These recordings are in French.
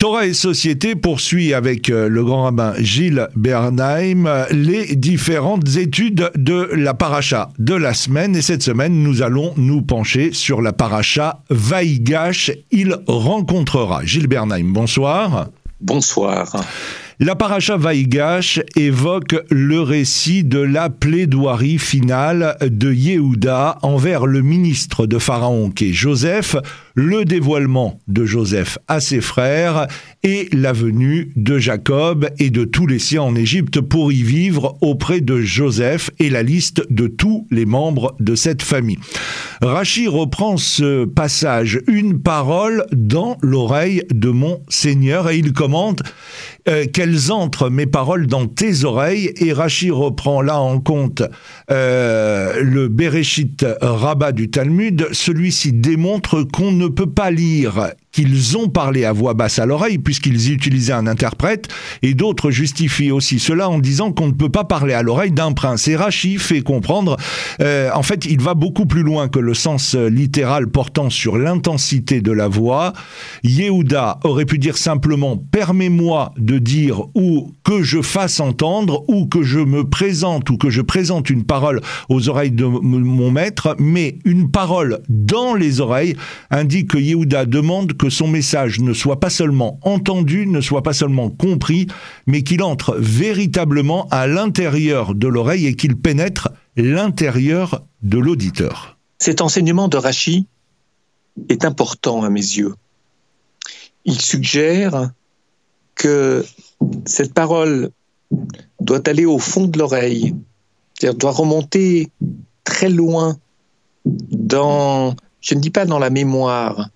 Torah et Société poursuit avec euh, le grand rabbin Gilles Bernheim euh, les différentes études de la paracha de la semaine. Et cette semaine, nous allons nous pencher sur la paracha Vaïgash. Il rencontrera. Gilles Bernheim, bonsoir. Bonsoir. La paracha Vaïgash évoque le récit de la plaidoirie finale de Yehuda envers le ministre de Pharaon qui est Joseph, le dévoilement de Joseph à ses frères et la venue de Jacob et de tous les siens en Égypte pour y vivre auprès de Joseph et la liste de tous les membres de cette famille. Rachi reprend ce passage, une parole dans l'oreille de mon Seigneur et il commente euh, qu'elles entrent mes paroles dans tes oreilles? Et Rachi reprend là en compte euh, le Bereshit Rabbah du Talmud. Celui-ci démontre qu'on ne peut pas lire qu'ils ont parlé à voix basse à l'oreille, puisqu'ils utilisaient un interprète, et d'autres justifient aussi cela en disant qu'on ne peut pas parler à l'oreille d'un prince. Et Rachi fait comprendre, euh, en fait, il va beaucoup plus loin que le sens littéral portant sur l'intensité de la voix. Yehuda aurait pu dire simplement permets-moi de dire ou que je fasse entendre ou que je me présente ou que je présente une parole aux oreilles de mon maître, mais une parole dans les oreilles indique que Yehuda demande que son message ne soit pas seulement entendu, ne soit pas seulement compris, mais qu'il entre véritablement à l'intérieur de l'oreille et qu'il pénètre l'intérieur de l'auditeur. Cet enseignement de Rachi est important à mes yeux. Il suggère que cette parole doit aller au fond de l'oreille, c'est-à-dire doit remonter très loin dans, je ne dis pas dans la mémoire,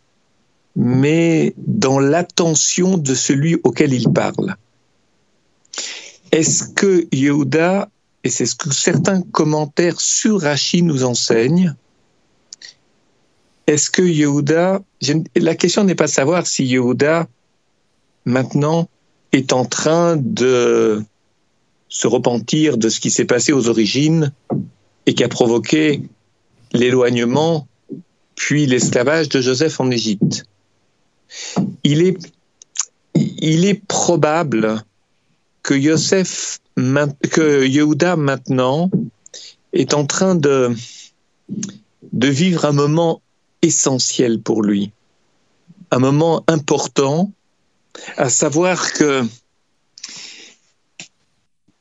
mais dans l'attention de celui auquel il parle. Est-ce que Yehuda, et c'est ce que certains commentaires sur Rachi nous enseignent, est-ce que Yehuda, la question n'est pas de savoir si Yehuda, maintenant, est en train de se repentir de ce qui s'est passé aux origines et qui a provoqué l'éloignement puis l'esclavage de Joseph en Égypte il est, probable que Yosef, que Yehuda maintenant est en train de, de vivre un moment essentiel pour lui, un moment important, à savoir que,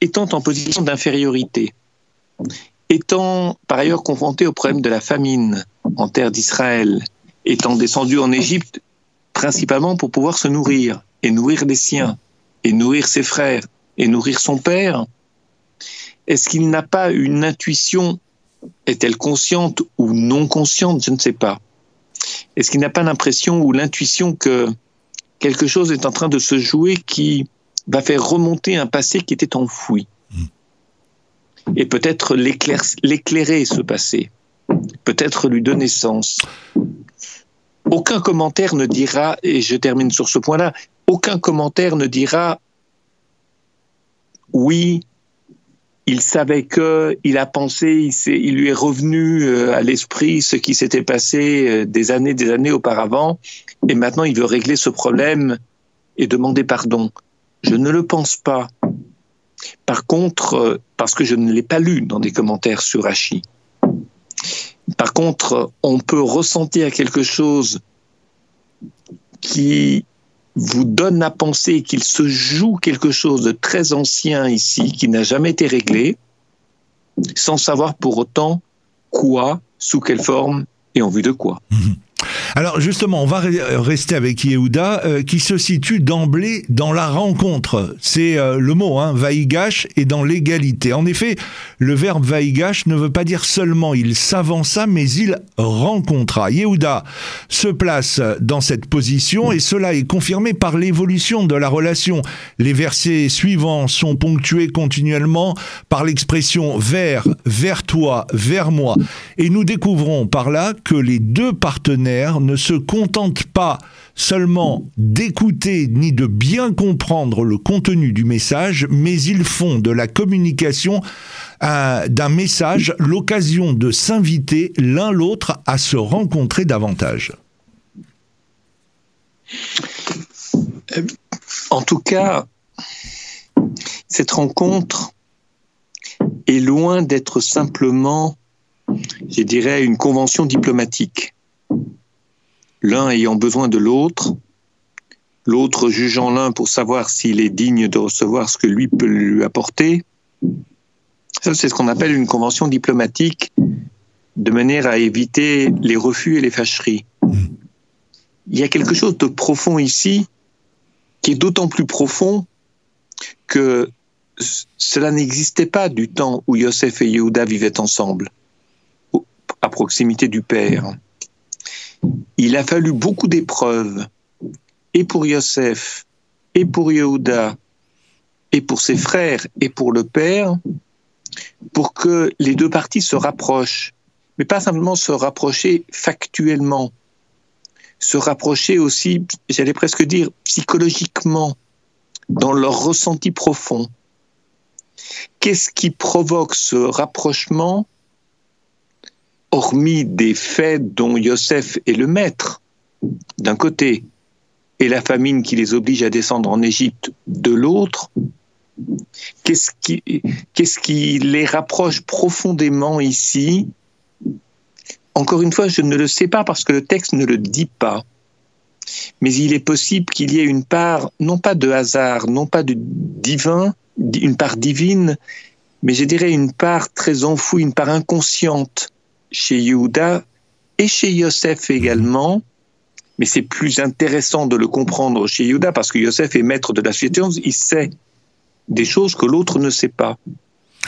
étant en position d'infériorité, étant par ailleurs confronté au problème de la famine en terre d'Israël, étant descendu en Égypte principalement pour pouvoir se nourrir et nourrir les siens et nourrir ses frères et nourrir son père. Est-ce qu'il n'a pas une intuition? Est-elle consciente ou non consciente? Je ne sais pas. Est-ce qu'il n'a pas l'impression ou l'intuition que quelque chose est en train de se jouer qui va faire remonter un passé qui était enfoui? Et peut-être l'éclairer, ce passé. Peut-être lui donner sens aucun commentaire ne dira, et je termine sur ce point-là, aucun commentaire ne dira oui, il savait que, il a pensé, il, lui est revenu euh, à l'esprit ce qui s'était passé euh, des années, des années auparavant, et maintenant il veut régler ce problème et demander pardon. Je ne le pense pas. Par contre, euh, parce que je ne l'ai pas lu dans des commentaires sur Hachi, par contre, on peut ressentir quelque chose qui vous donne à penser qu'il se joue quelque chose de très ancien ici, qui n'a jamais été réglé, sans savoir pour autant quoi, sous quelle forme et en vue de quoi. Mhm. Alors justement, on va rester avec Yehuda, euh, qui se situe d'emblée dans la rencontre. C'est euh, le mot, hein, vaïgash, et dans l'égalité. En effet, le verbe vaïgash ne veut pas dire seulement il s'avança, mais il rencontra. Yehuda se place dans cette position, et cela est confirmé par l'évolution de la relation. Les versets suivants sont ponctués continuellement par l'expression vers, vers toi, vers moi. Et nous découvrons par là que les deux partenaires ne se contentent pas seulement d'écouter ni de bien comprendre le contenu du message, mais ils font de la communication euh, d'un message l'occasion de s'inviter l'un l'autre à se rencontrer davantage. En tout cas, cette rencontre est loin d'être simplement, je dirais, une convention diplomatique. L'un ayant besoin de l'autre, l'autre jugeant l'un pour savoir s'il est digne de recevoir ce que lui peut lui apporter. Ça, c'est ce qu'on appelle une convention diplomatique, de manière à éviter les refus et les fâcheries. Il y a quelque chose de profond ici, qui est d'autant plus profond que cela n'existait pas du temps où Yosef et Yehuda vivaient ensemble, à proximité du Père. Il a fallu beaucoup d'épreuves, et pour Yosef, et pour Yehuda, et pour ses frères, et pour le Père, pour que les deux parties se rapprochent, mais pas simplement se rapprocher factuellement, se rapprocher aussi, j'allais presque dire, psychologiquement, dans leur ressenti profond. Qu'est-ce qui provoque ce rapprochement, hormis des faits dont Yosef est le maître, d'un côté, et la famine qui les oblige à descendre en Égypte de l'autre Qu'est-ce qui, les rapproche profondément ici? Encore une fois, je ne le sais pas parce que le texte ne le dit pas. Mais il est possible qu'il y ait une part, non pas de hasard, non pas de divin, une part divine, mais je dirais une part très enfouie, une part inconsciente chez Yehuda et chez Yosef également. Mais c'est plus intéressant de le comprendre chez Yehuda parce que Yosef est maître de la situation, il sait des choses que l'autre ne sait pas.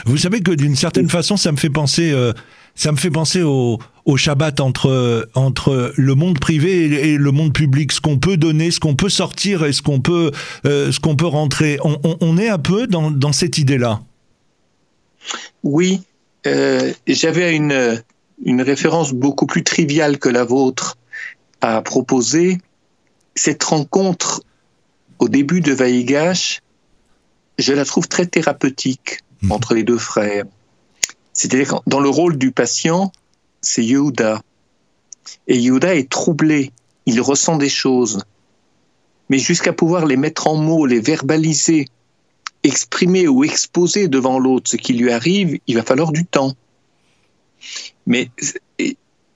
Vous savez que d'une certaine façon, ça me fait penser, euh, ça me fait penser au, au, Shabbat entre entre le monde privé et, le monde public, ce qu'on peut donner, ce qu'on peut sortir et ce qu'on peut euh, ce qu'on peut rentrer. On, on, on, est un peu dans, dans cette idée-là. Oui, euh, j'avais une une référence beaucoup plus triviale que la vôtre à proposer. Cette rencontre au début de Vaïgash je la trouve très thérapeutique mmh. entre les deux frères. C'est-à-dire dans le rôle du patient, c'est Yehuda. Et Yehuda est troublé, il ressent des choses. Mais jusqu'à pouvoir les mettre en mots, les verbaliser, exprimer ou exposer devant l'autre ce qui lui arrive, il va falloir du temps. Mais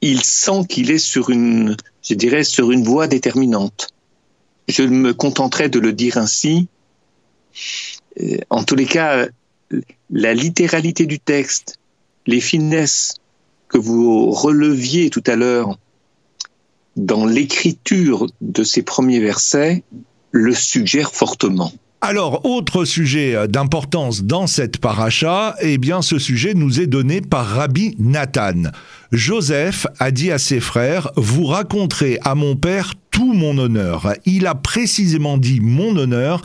il sent qu'il est sur une, je dirais, sur une voie déterminante. Je me contenterai de le dire ainsi. Euh, en tous les cas, la littéralité du texte, les finesses que vous releviez tout à l'heure dans l'écriture de ces premiers versets le suggèrent fortement. Alors, autre sujet d'importance dans cette paracha, eh bien, ce sujet nous est donné par Rabbi Nathan. Joseph a dit à ses frères, vous raconterez à mon père tout mon honneur. Il a précisément dit mon honneur,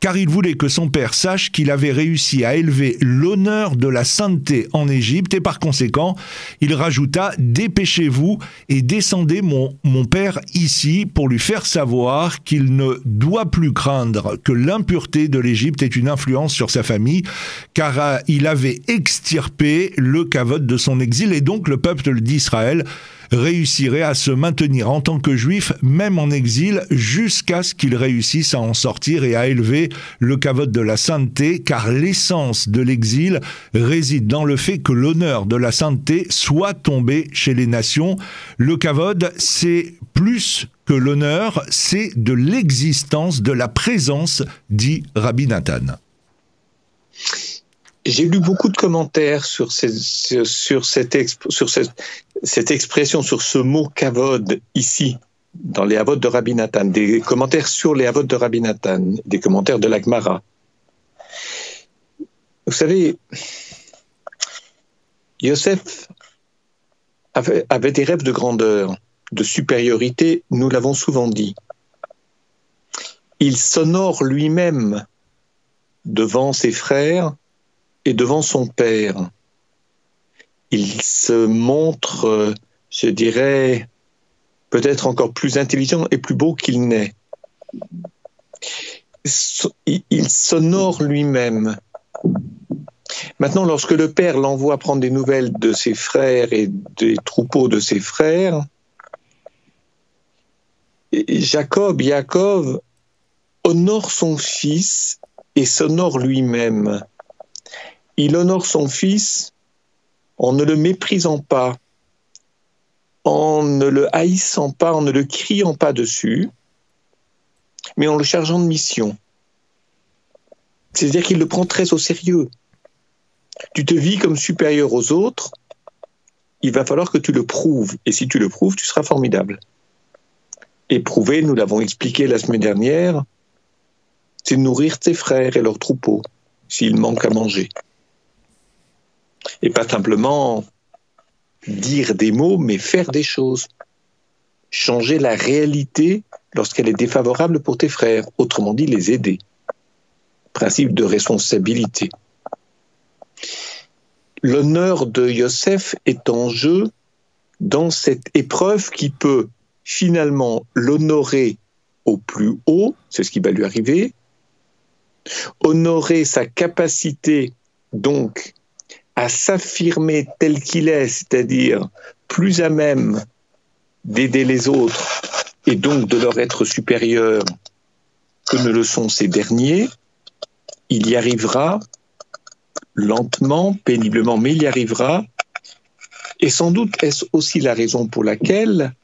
car il voulait que son père sache qu'il avait réussi à élever l'honneur de la sainteté en Égypte et par conséquent, il rajouta Dépêchez-vous et descendez mon, mon père ici pour lui faire savoir qu'il ne doit plus craindre que l'impureté de l'Égypte ait une influence sur sa famille, car il avait extirpé le cavote de son exil et donc le peuple d'Israël réussirait à se maintenir en tant que juif, même en exil, jusqu'à ce qu'il réussisse à en sortir et à élever le cavote de la sainteté, car l'essence de l'exil réside dans le fait que l'honneur de la sainteté soit tombé chez les nations. Le cavote, c'est plus que l'honneur, c'est de l'existence, de la présence, dit Rabbi Nathan. J'ai lu beaucoup de commentaires sur, sur, cette, sur cette, cette, expression, sur ce mot kavod ici, dans les avots de Rabbi Nathan, des commentaires sur les avots de Rabbi Nathan, des commentaires de l'Agmara. Vous savez, Yosef avait des rêves de grandeur, de supériorité, nous l'avons souvent dit. Il s'honore lui-même devant ses frères et devant son père. Il se montre, euh, je dirais, peut-être encore plus intelligent et plus beau qu'il n'est. Il s'honore lui-même. Maintenant, lorsque le père l'envoie prendre des nouvelles de ses frères et des troupeaux de ses frères, Jacob, Jacob honore son fils et s'honore lui-même. Il honore son fils en ne le méprisant pas, en ne le haïssant pas, en ne le criant pas dessus, mais en le chargeant de mission. C'est-à-dire qu'il le prend très au sérieux. Tu te vis comme supérieur aux autres, il va falloir que tu le prouves. Et si tu le prouves, tu seras formidable. Et prouver, nous l'avons expliqué la semaine dernière, c'est nourrir tes frères et leurs troupeaux s'ils manquent à manger. Et pas simplement dire des mots, mais faire des choses. Changer la réalité lorsqu'elle est défavorable pour tes frères, autrement dit les aider. Principe de responsabilité. L'honneur de Yosef est en jeu dans cette épreuve qui peut finalement l'honorer au plus haut, c'est ce qui va lui arriver, honorer sa capacité donc à s'affirmer tel qu'il est, c'est-à-dire plus à même d'aider les autres et donc de leur être supérieur que ne le sont ces derniers, il y arrivera lentement, péniblement, mais il y arrivera. Et sans doute est-ce aussi la raison pour laquelle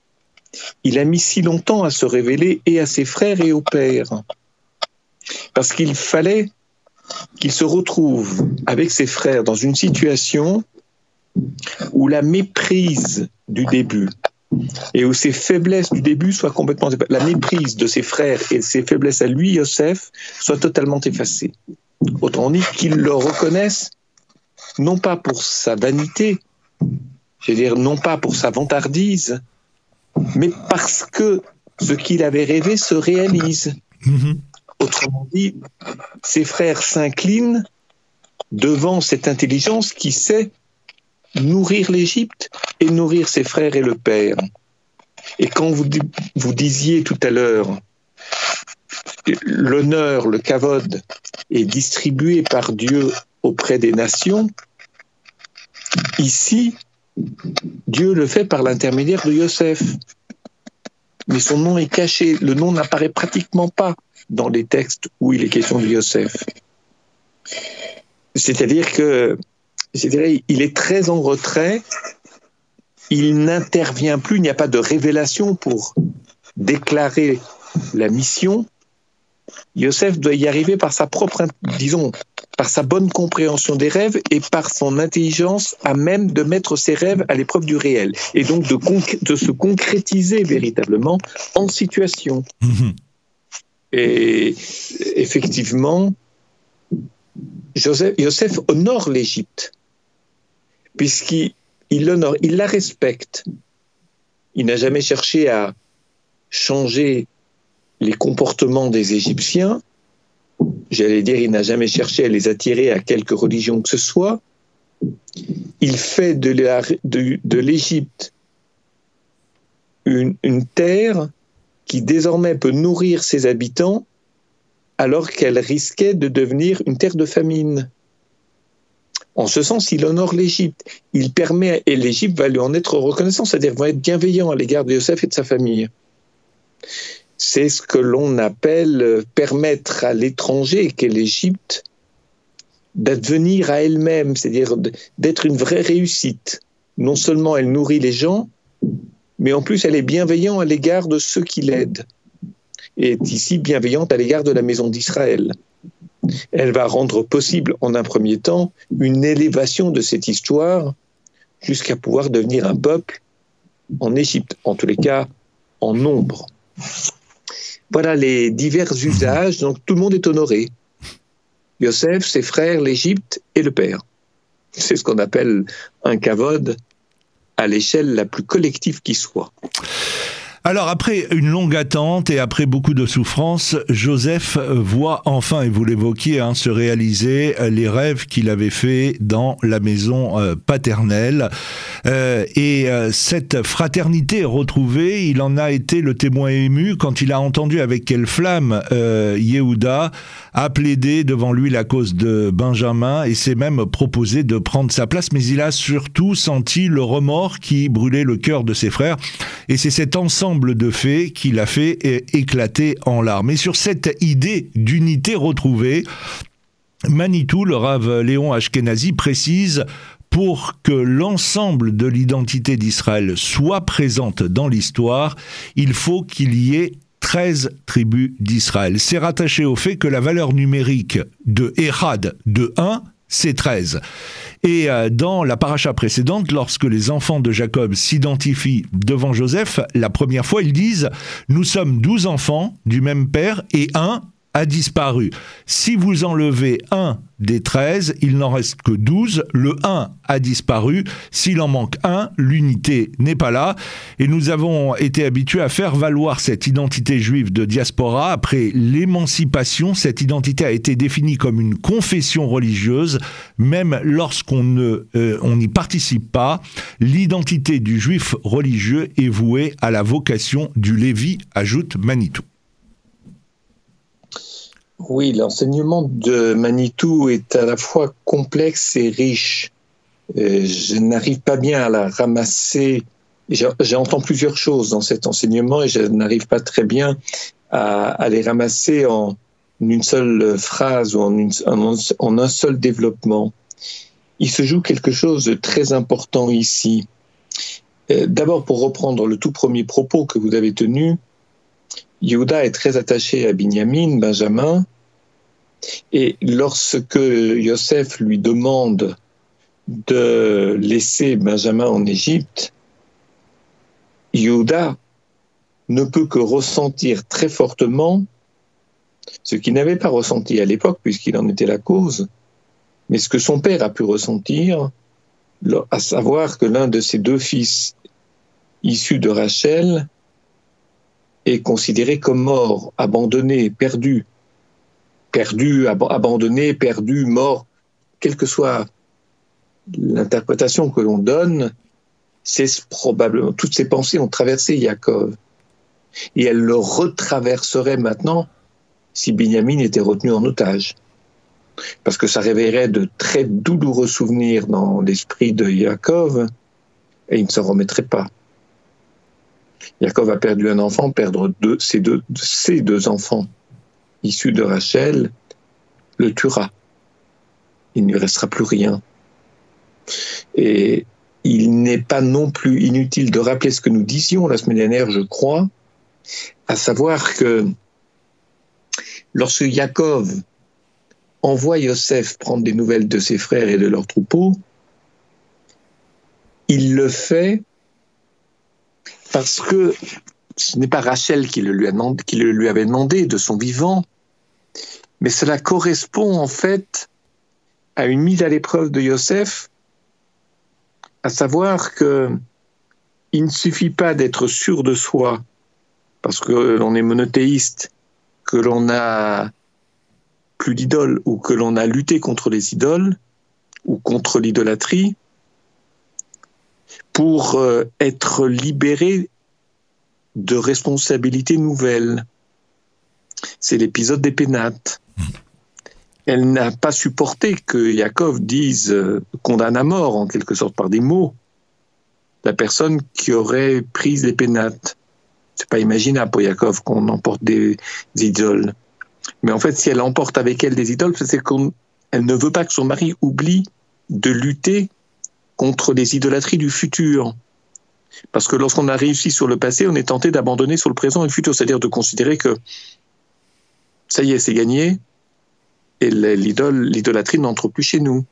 il a mis si longtemps à se révéler et à ses frères et au père. Parce qu'il fallait qu'il se retrouve avec ses frères dans une situation où la méprise du début et où ses faiblesses du début soient complètement la méprise de ses frères et ses faiblesses à lui, Yosef, soient totalement effacées. Autrement dit, qu'ils le reconnaissent non pas pour sa vanité, je veux dire non pas pour sa vantardise, mais parce que ce qu'il avait rêvé se réalise. Mm-hmm. Autrement dit, ses frères s'inclinent devant cette intelligence qui sait nourrir l'Égypte et nourrir ses frères et le Père. Et quand vous, vous disiez tout à l'heure, l'honneur, le kavod est distribué par Dieu auprès des nations, ici, Dieu le fait par l'intermédiaire de Yosef. Mais son nom est caché, le nom n'apparaît pratiquement pas dans les textes où il est question de Yosef. C'est-à-dire que, il est très en retrait, il n'intervient plus, il n'y a pas de révélation pour déclarer la mission. Yosef doit y arriver par sa propre, disons, par sa bonne compréhension des rêves et par son intelligence à même de mettre ses rêves à l'épreuve du réel et donc de, de se concrétiser véritablement en situation. Mhm. Et effectivement, Joseph, Joseph honore l'Égypte, puisqu'il l'honore, il la respecte. Il n'a jamais cherché à changer les comportements des Égyptiens. J'allais dire, il n'a jamais cherché à les attirer à quelque religion que ce soit. Il fait de l'Égypte une, terre qui désormais peut nourrir ses habitants alors qu'elle risquait de devenir une terre de famine. En ce sens, il honore l'Égypte. Il permet, et l'Égypte va lui en être reconnaissant, c'est-à-dire va être bienveillant à l'égard de Joseph et de sa famille. C'est ce que l'on appelle permettre à l'étranger qu'est l'Égypte d'advenir à elle-même, c'est-à-dire d'être une vraie réussite. Non seulement elle nourrit les gens, mais en plus elle est bienveillante à l'égard de ceux qui l'aident. Et est ici bienveillante à l'égard de la maison d'Israël. Elle va rendre possible en un premier temps une élévation de cette histoire jusqu'à pouvoir devenir un peuple en Égypte, en tous les cas en nombre. Voilà les divers usages, donc tout le monde est honoré. Yosef, ses frères, l'Égypte et le Père. C'est ce qu'on appelle un kavod à l'échelle la plus collective qui soit. Alors après une longue attente et après beaucoup de souffrance, Joseph voit enfin, et vous l'évoquiez, hein, se réaliser les rêves qu'il avait fait dans la maison euh, paternelle. Euh, et euh, cette fraternité retrouvée, il en a été le témoin ému quand il a entendu avec quelle flamme Yehuda a plaidé devant lui la cause de Benjamin et s'est même proposé de prendre sa place, mais il a surtout senti le remords qui brûlait le cœur de ses frères. Et c'est cet ensemble de faits qu'il a fait éclater en larmes. Et sur cette idée d'unité retrouvée, Manitou, le Rav Léon Ashkenazi, précise pour que l'ensemble de l'identité d'Israël soit présente dans l'histoire, il faut qu'il y ait 13 tribus d'Israël. C'est rattaché au fait que la valeur numérique de Erad de 1, c'est 13. Et euh, dans la paracha précédente, lorsque les enfants de Jacob s'identifient devant Joseph, la première fois, ils disent Nous sommes douze enfants du même père et un a disparu. Si vous enlevez un des 13, il n'en reste que 12. Le 1 a disparu. S'il en manque un, l'unité n'est pas là. Et nous avons été habitués à faire valoir cette identité juive de diaspora. Après l'émancipation, cette identité a été définie comme une confession religieuse, même lorsqu'on ne, euh, on n'y participe pas. L'identité du juif religieux est vouée à la vocation du Lévi, ajoute Manitou. Oui, l'enseignement de Manitou est à la fois complexe et riche. Euh, je n'arrive pas bien à la ramasser. J'entends plusieurs choses dans cet enseignement et je n'arrive pas très bien à, les ramasser en une seule phrase ou en, un seul développement. Il se joue quelque chose de très important ici. Euh, d'abord, pour reprendre le tout premier propos que vous avez tenu, Yehuda est très attaché à Binyamin, Benjamin, et lorsque Yosef lui demande de laisser Benjamin en Égypte, Yehuda ne peut que ressentir très fortement ce qu'il n'avait pas ressenti à l'époque puisqu'il en était la cause, mais ce que son père a pu ressentir, à savoir que l'un de ses deux fils issus de Rachel est considéré comme mort, abandonné, perdu, perdu, abandonné, perdu, mort, quelle que soit l'interprétation que l'on donne, c'est probablement toutes ces pensées ont traversé Yaakov et elles le retraverseraient maintenant si Binyamin était retenu en otage. Parce que ça réveillerait de très douloureux souvenirs dans l'esprit de Yaakov et il ne s'en remettrait pas. Yaakov a perdu un enfant, perdre deux, ses, deux, ses deux enfants issus de Rachel le tuera. Il ne lui restera plus rien. Et il n'est pas non plus inutile de rappeler ce que nous disions la semaine dernière, je crois, à savoir que lorsque Yaakov envoie Yosef prendre des nouvelles de ses frères et de leurs troupeaux, il le fait parce que ce n'est pas Rachel qui le, lui avait demandé de son vivant, mais cela correspond en fait à une mise à l'épreuve de Yosef, à savoir que il ne suffit pas d'être sûr de soi, parce que l'on est monothéiste, que l'on a plus d'idoles ou que l'on a lutté contre les idoles ou contre l'idolâtrie, pour euh, être libéré de responsabilités nouvelles. C'est l'épisode des pénates. Elle n'a pas supporté que Yaakov dise, euh, condamne à mort en quelque sorte par des mots, la personne qui aurait pris les pénates. C'est pas imaginable pour Yaakov qu'on emporte des, idoles. Mais en fait, si elle emporte avec elle des idoles, c'est qu'elle ne veut pas que son mari oublie de lutter contre les idolâtries du futur. Parce que lorsqu'on a réussi sur le passé, on est tenté d'abandonner sur le présent et le futur, c'est-à-dire de considérer que ça y est, c'est gagné, et l'idolâtrie n'entre plus chez nous.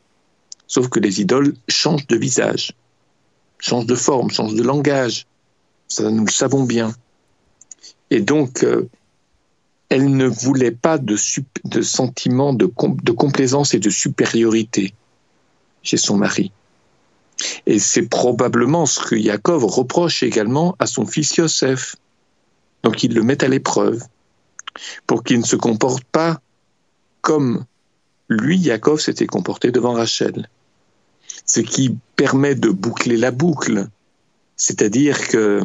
Sauf que les idoles changent de visage, changent de forme, changent de langage. Ça, nous le savons bien. Et donc, euh, elle ne voulait pas de, sentiment de complaisance et de supériorité chez son mari. Et c'est probablement ce que Yaakov reproche également à son fils Yosef. Donc il le met à l'épreuve pour qu'il ne se comporte pas comme lui, Yaakov, s'était comporté devant Rachel. Ce qui permet de boucler la boucle. C'est-à-dire que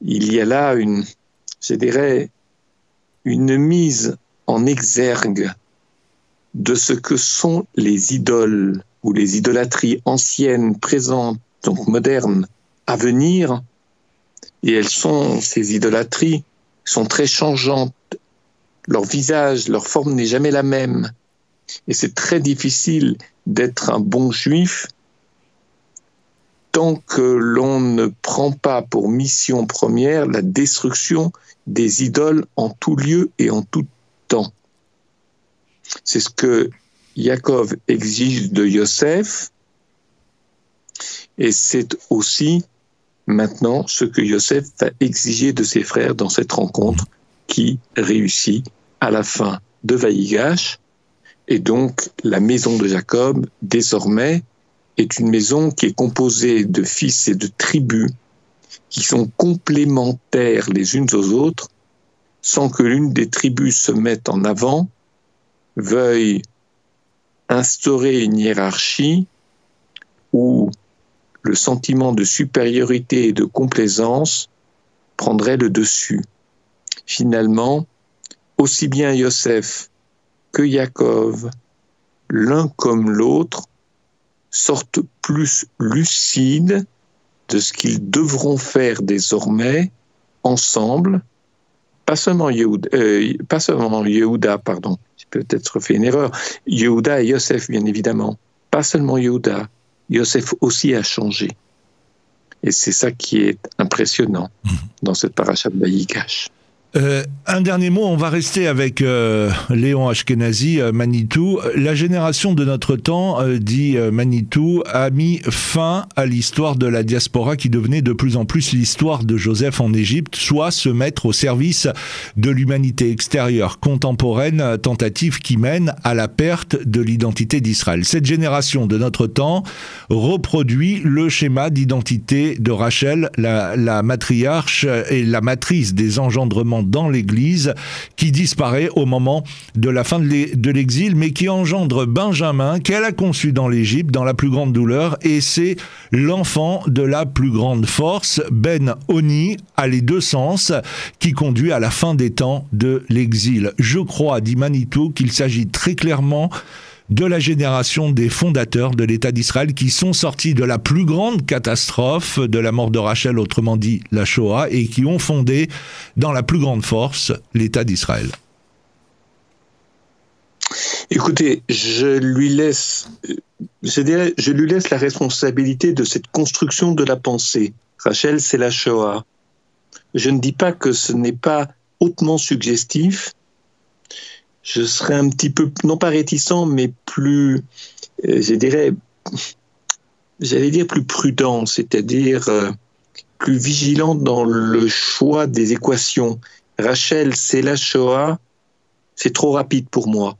il y a là une, je dirais, une mise en exergue de ce que sont les idoles ou les idolâtries anciennes, présentes, donc modernes, à venir, Et elles sont, ces idolâtries, sont très changeantes. Leur visage, leur forme n'est jamais la même. Et c'est très difficile d'être un bon juif tant que l'on ne prend pas pour mission première la destruction des idoles en tout lieu et en tout temps. C'est ce que Yaakov exige de Yosef, et c'est aussi maintenant ce que Yosef va exiger de ses frères dans cette rencontre qui réussit à la fin de Vaïgash. Et donc la maison de Jacob, désormais, est une maison qui est composée de fils et de tribus qui sont complémentaires les unes aux autres, sans que l'une des tribus se mette en avant, veuille instaurer une hiérarchie où le sentiment de supériorité et de complaisance prendrait le dessus. Finalement, aussi bien Yosef que Yaakov, l'un comme l'autre, sortent plus lucides de ce qu'ils devront faire désormais ensemble, pas seulement Yehuda, euh, pardon, peut-être fait une erreur, Yehuda et Yosef bien évidemment, pas seulement Yehuda, Yosef aussi a changé. Et c'est ça qui est impressionnant mmh. dans cette paracha de Bayikash. Euh, un dernier mot, on va rester avec euh, Léon Ashkenazi, euh, Manitou. La génération de notre temps, dit Manitou, a mis fin à l'histoire de la diaspora qui devenait de plus en plus l'histoire de Joseph en Égypte, soit se mettre au service de l'humanité extérieure contemporaine, tentative qui mène à la perte de l'identité d'Israël. Cette génération de notre temps reproduit le schéma d'identité de Rachel, la, la matriarche et la matrice des engendrements dans l'Église, qui disparaît au moment de la fin de l'exil, mais qui engendre Benjamin, qu'elle a conçu dans l'Égypte, dans la plus grande douleur, et c'est l'enfant de la plus grande force, Ben Oni, à les deux sens, qui conduit à la fin des temps de l'exil. Je crois, dit Manitou, qu'il s'agit très clairement de la génération des fondateurs de l'État d'Israël qui sont sortis de la plus grande catastrophe de la mort de Rachel, autrement dit la Shoah, et qui ont fondé dans la plus grande force l'État d'Israël. Écoutez, je lui laisse, lui laisse la responsabilité de cette construction de la pensée. Rachel, c'est la Shoah. Je ne dis pas que ce n'est pas hautement suggestif, je serais un petit peu, non pas réticent, mais plus, euh, je dirais, j'allais dire plus prudent, c'est-à-dire euh, plus vigilant dans le choix des équations. Rachel, c'est la Shoah, c'est trop rapide pour moi,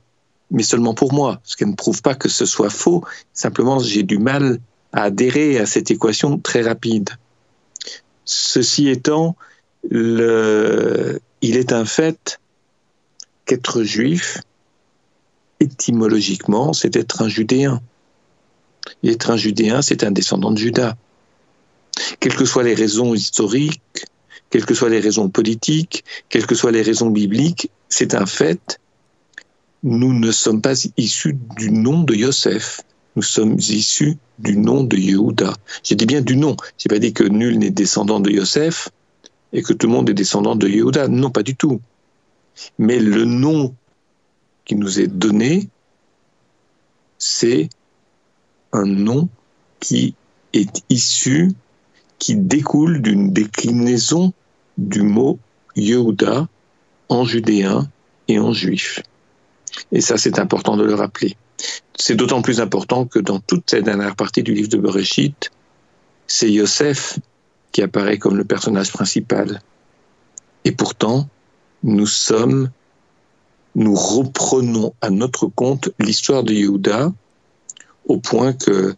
mais seulement pour moi, ce qui ne prouve pas que ce soit faux, simplement j'ai du mal à adhérer à cette équation très rapide. Ceci étant, le, il est un fait qu'être juif, étymologiquement, c'est être un judéen. Être un judéen, c'est un descendant de Judas. Quelles que soient les raisons historiques, quelles que soient les raisons politiques, quelles que soient les raisons bibliques, c'est un fait. Nous ne sommes pas issus du nom de Yosef. Nous sommes issus du nom de Yehuda. J'ai dit bien du nom. J'ai pas dit que nul n'est descendant de Yosef et que tout le monde est descendant de Yehuda. Non, pas du tout. Mais le nom qui nous est donné, c'est un nom qui est issu, qui découle d'une déclinaison du mot Yehuda en judéen et en juif. Et ça, c'est important de le rappeler. C'est d'autant plus important que dans toute cette dernière partie du livre de Bereshit, c'est Yosef qui apparaît comme le personnage principal. Et pourtant, nous sommes, nous reprenons à notre compte l'histoire de Yehuda, au point que,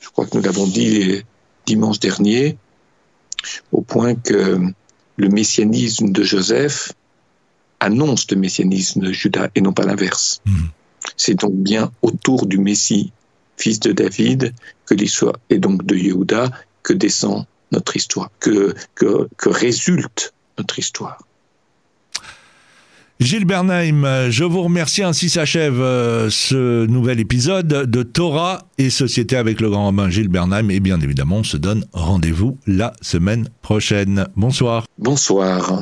je crois que nous l'avons dit dimanche dernier, au point que le messianisme de Joseph annonce le messianisme de Judas et non pas l'inverse. Hmm. C'est donc bien autour du Messie, fils de David, que l'histoire, et donc de Yehuda, que descend notre histoire, que, que, que résulte notre histoire. Gilles Bernheim, je vous remercie. Ainsi s'achève euh, ce nouvel épisode de Torah et Société avec le grand rabbin Gilles Bernheim. Et bien évidemment, on se donne rendez-vous la semaine prochaine. Bonsoir. Bonsoir.